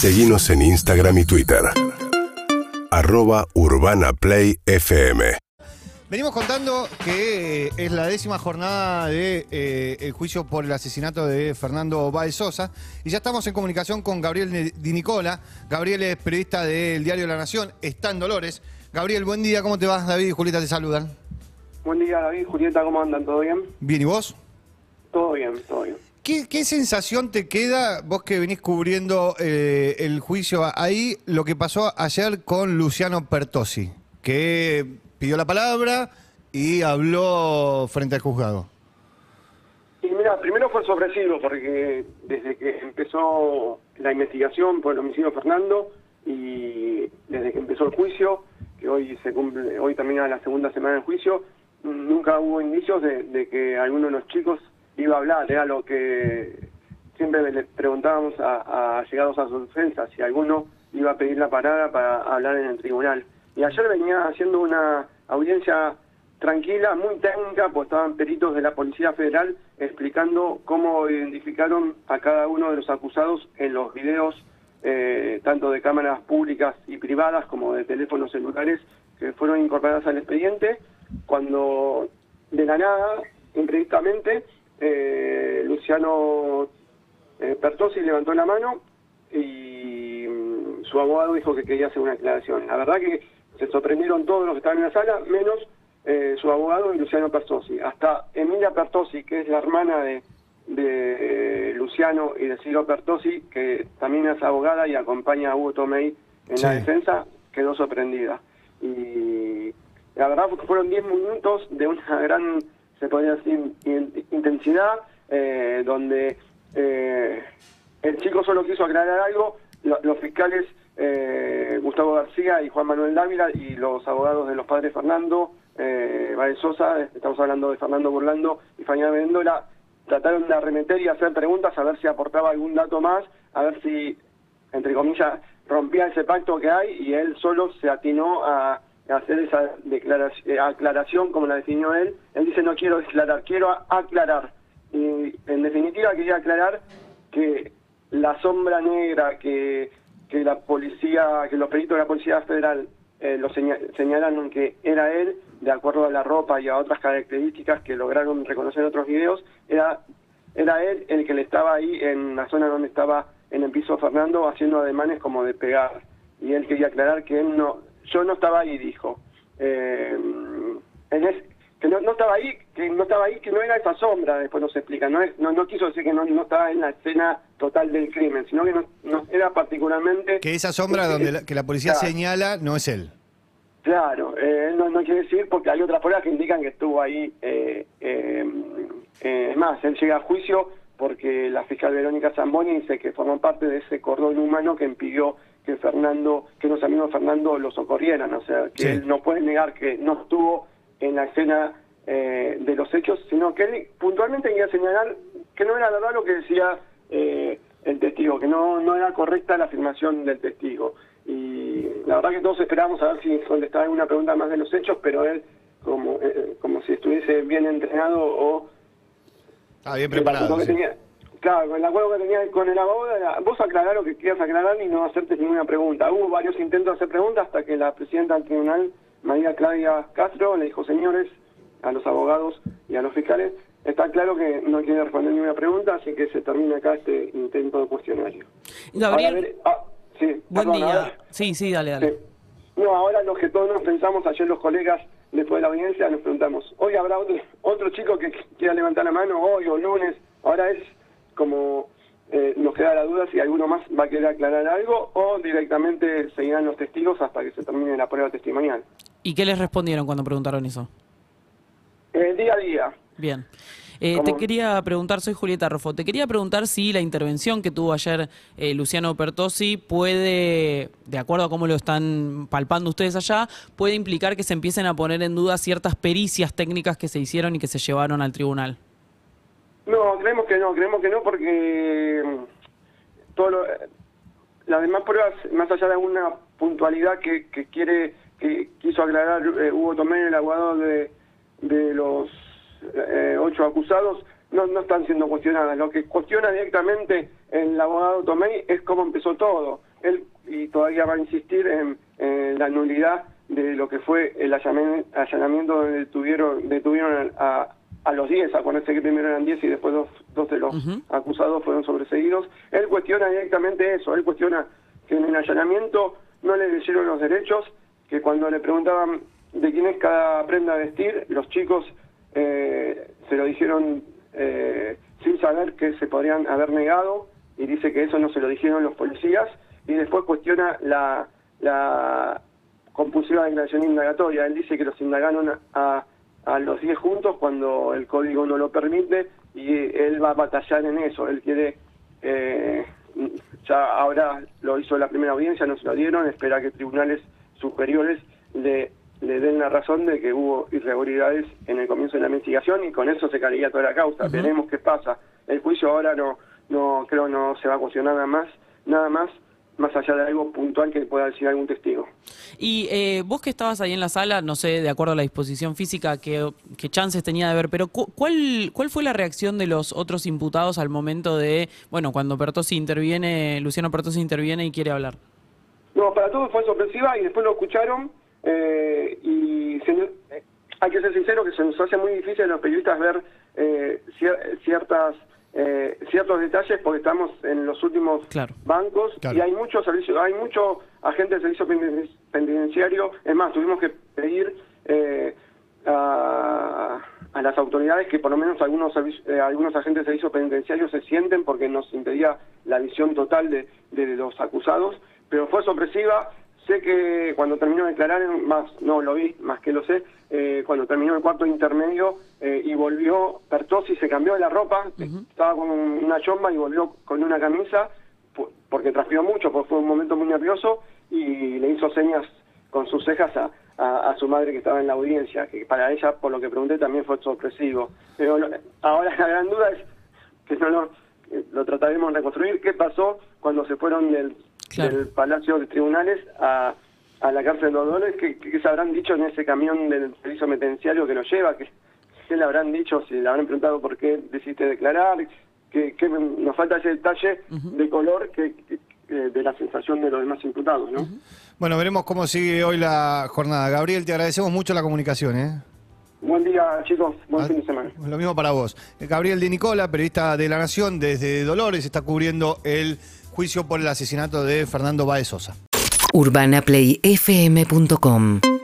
Seguimos en Instagram y Twitter. Arroba Urbana Play FM. Venimos contando que eh, es la décima jornada del de, eh, juicio por el asesinato de Fernando Báez Sosa y ya estamos en comunicación con Gabriel Di Nicola. Gabriel es periodista del Diario de la Nación, está en Dolores. Gabriel, buen día, ¿cómo te vas? David y Julieta te saludan. Buen día, David. Julieta, ¿cómo andan? ¿Todo bien? Bien, ¿y vos? Todo bien, todo bien. ¿Qué, sensación te queda, vos que venís cubriendo eh, el juicio ahí, lo que pasó ayer con Luciano Pertosi, que pidió la palabra y habló frente al juzgado? Y mira, primero fue sorpresivo porque desde que empezó la investigación por el homicidio Fernando y desde que empezó el juicio, que hoy se cumple, hoy termina la segunda semana del juicio, nunca hubo indicios de que alguno de los chicos iba a hablar, era lo que siempre le preguntábamos a, llegados a su defensa, si alguno iba a pedir la parada para hablar en el tribunal. Y ayer venía haciendo una audiencia tranquila, muy técnica, pues estaban peritos de la Policía Federal explicando cómo identificaron a cada uno de los acusados en los videos, eh, tanto de cámaras públicas y privadas como de teléfonos celulares que fueron incorporadas al expediente, cuando de la nada, imprevisamente, eh, Luciano eh, Pertosi levantó la mano y mm, su abogado dijo que quería hacer una aclaración. La verdad que se sorprendieron todos los que estaban en la sala, menos eh, su abogado y Luciano Pertosi. Hasta Emilia Pertosi, que es la hermana de, de Luciano y de Ciro Pertosi, que también es abogada y acompaña a Hugo Tomei en la defensa, quedó sorprendida. Y la verdad fueron 10 minutos de una gran se podría decir, intensidad, eh, donde eh, el chico solo quiso aclarar algo, los fiscales eh, Gustavo García y Juan Manuel Dávila y los abogados de los padres Fernando, eh, Sosa, estamos hablando de Fernando Burlando y Faña Mendola, trataron de arremeter y hacer preguntas a ver si aportaba algún dato más, a ver si, entre comillas, rompía ese pacto que hay y él solo se atinó a hacer esa declaración, eh, aclaración como la definió él. Él dice no quiero declarar, quiero aclarar. Y en definitiva quería aclarar que la sombra negra que, que la policía, que los peritos de la Policía Federal eh, lo señalaron que era él, de acuerdo a la ropa y a otras características que lograron reconocer en otros videos, era, era él el que le estaba ahí en la zona donde estaba en el piso Fernando haciendo ademanes como de pegar. Y él quería aclarar que él no, yo no estaba ahí, dijo. Eh, que no, estaba ahí, que no estaba ahí, que no era esa sombra, después nos explica, no, no, no quiso decir que no, no estaba en la escena total del crimen, sino que no, era particularmente... Que esa sombra donde la, que la policía señala no es él. Claro, eh, no, no quiere decir porque hay otras pruebas que indican que estuvo ahí. Eh, eh, más, él llega a juicio porque la fiscal Verónica Zamboni dice que formó parte de ese cordón humano que impidió que Fernando, que los amigos de Fernando lo socorrieran, o sea, que él no puede negar que no estuvo en la escena eh, de los hechos, sino que él puntualmente quería señalar que no era verdad lo que decía eh, el testigo, que no, no era correcta la afirmación del testigo. Y la verdad que todos esperábamos a ver si contestaba alguna pregunta más de los hechos, pero él, como, eh, como si estuviese bien entrenado o... Ah, bien preparado. Claro, el acuerdo que tenía con el abogado era vos aclarar lo que quieras aclarar y no hacerte ninguna pregunta. Hubo varios intentos de hacer preguntas hasta que la presidenta del tribunal, María Claudia Castro, le dijo, señores, a los abogados y a los fiscales, está claro que no quiere responder ninguna pregunta, así que se termina acá este intento de cuestionario. Gabriel, ah, sí, buen día. sí, sí, dale, dale. No, ahora lo que todos nos pensamos, ayer los colegas, después de la audiencia, nos preguntamos, hoy habrá otro, otro chico que quiera levantar la mano, hoy o lunes, ahora es como eh, nos queda la duda si alguno más va a querer aclarar algo o directamente seguirán los testigos hasta que se termine la prueba testimonial. ¿Y qué les respondieron cuando preguntaron eso? El día a día. Bien. Eh, te quería preguntar, soy Julieta Rofo, te quería preguntar si la intervención que tuvo ayer eh, Luciano Pertosi puede, de acuerdo a cómo lo están palpando ustedes allá, puede implicar que se empiecen a poner en duda ciertas pericias técnicas que se hicieron y que se llevaron al tribunal. No, creemos que no, creemos que no porque mm, todo las demás pruebas, más allá de alguna puntualidad que, quiere, que quiso aclarar eh, Hugo Tomé, el abogado de, de los eh, ocho acusados, no, no están siendo cuestionadas. Lo que cuestiona directamente el abogado Tomé es cómo empezó todo. él y todavía va a insistir en, la nulidad de lo que fue el allanamiento donde detuvieron, detuvieron a, a los 10, acuérdense que primero eran 10 y después dos, dos de los acusados fueron sobreseguidos. Él cuestiona directamente eso, él cuestiona que en el allanamiento no le leyeron los derechos, que cuando le preguntaban de quién es cada prenda a vestir, los chicos eh, se lo dijeron eh, sin saber que se podrían haber negado y dice que eso no se lo dijeron los policías y después cuestiona la, la compulsiva declaración indagatoria. Él dice que los indagaron a, a los 10 juntos cuando el código no lo permite y él va a batallar en eso. Él quiere, eh, ya ahora lo hizo la primera audiencia, no se lo dieron, espera que tribunales superiores le le den la razón de que hubo irregularidades en el comienzo de la investigación y con eso se caería toda la causa. Veremos qué pasa. El juicio ahora no, no creo no se va a cuestionar nada más, nada más más allá de algo puntual que pueda decir algún testigo. Y eh, vos que estabas ahí en la sala, no sé, de acuerdo a la disposición física, que, chances tenía de ver, pero ¿cuál, ¿cuál fue la reacción de los otros imputados al momento de, bueno, cuando Pertosi interviene, Luciano Pertosi interviene y quiere hablar? No, para todos fue sorpresiva y después lo escucharon eh, y eh, hay que ser sincero que se nos hace muy difícil a los periodistas ver eh, ciertas eh, ciertos detalles porque estamos en los últimos bancos y hay muchos servicios, hay mucho agente de servicio penitenciario. Es más, tuvimos que pedir a, las autoridades que por lo menos algunos algunos agentes de servicio penitenciario se sienten porque nos impedía la visión total de, de los acusados, pero fue sorpresiva. Sé que cuando terminó de declarar, más no lo vi, más que lo sé, eh, cuando terminó el cuarto intermedio eh, y volvió, Pertosi se cambió de la ropa, estaba con una chomba y volvió con una camisa, porque transpiró mucho, porque fue un momento muy nervioso, y le hizo señas con sus cejas a, a, su madre que estaba en la audiencia, que para ella, por lo que pregunté, también fue sorpresivo. Pero ahora la gran duda es que no lo, lo trataremos de reconstruir, qué pasó cuando se fueron del del Palacio de Tribunales a, a la cárcel de Dolores, ¿qué, se habrán dicho en ese camión del servicio penitenciario que nos lleva? ¿Qué, ¿Qué, le habrán dicho? Si le habrán preguntado por qué decidiste declarar, que, nos falta ese detalle de color que, de la sensación de los demás imputados, ¿no? Bueno, veremos cómo sigue hoy la jornada. Gabriel, te agradecemos mucho la comunicación, ¿eh? Buen día, chicos. Buen ah, fin de semana. Lo mismo para vos. Gabriel Di Nicola, periodista de La Nación, desde Dolores, está cubriendo el juicio por el asesinato de Fernando Baez Sosa. UrbanaPlayFM.com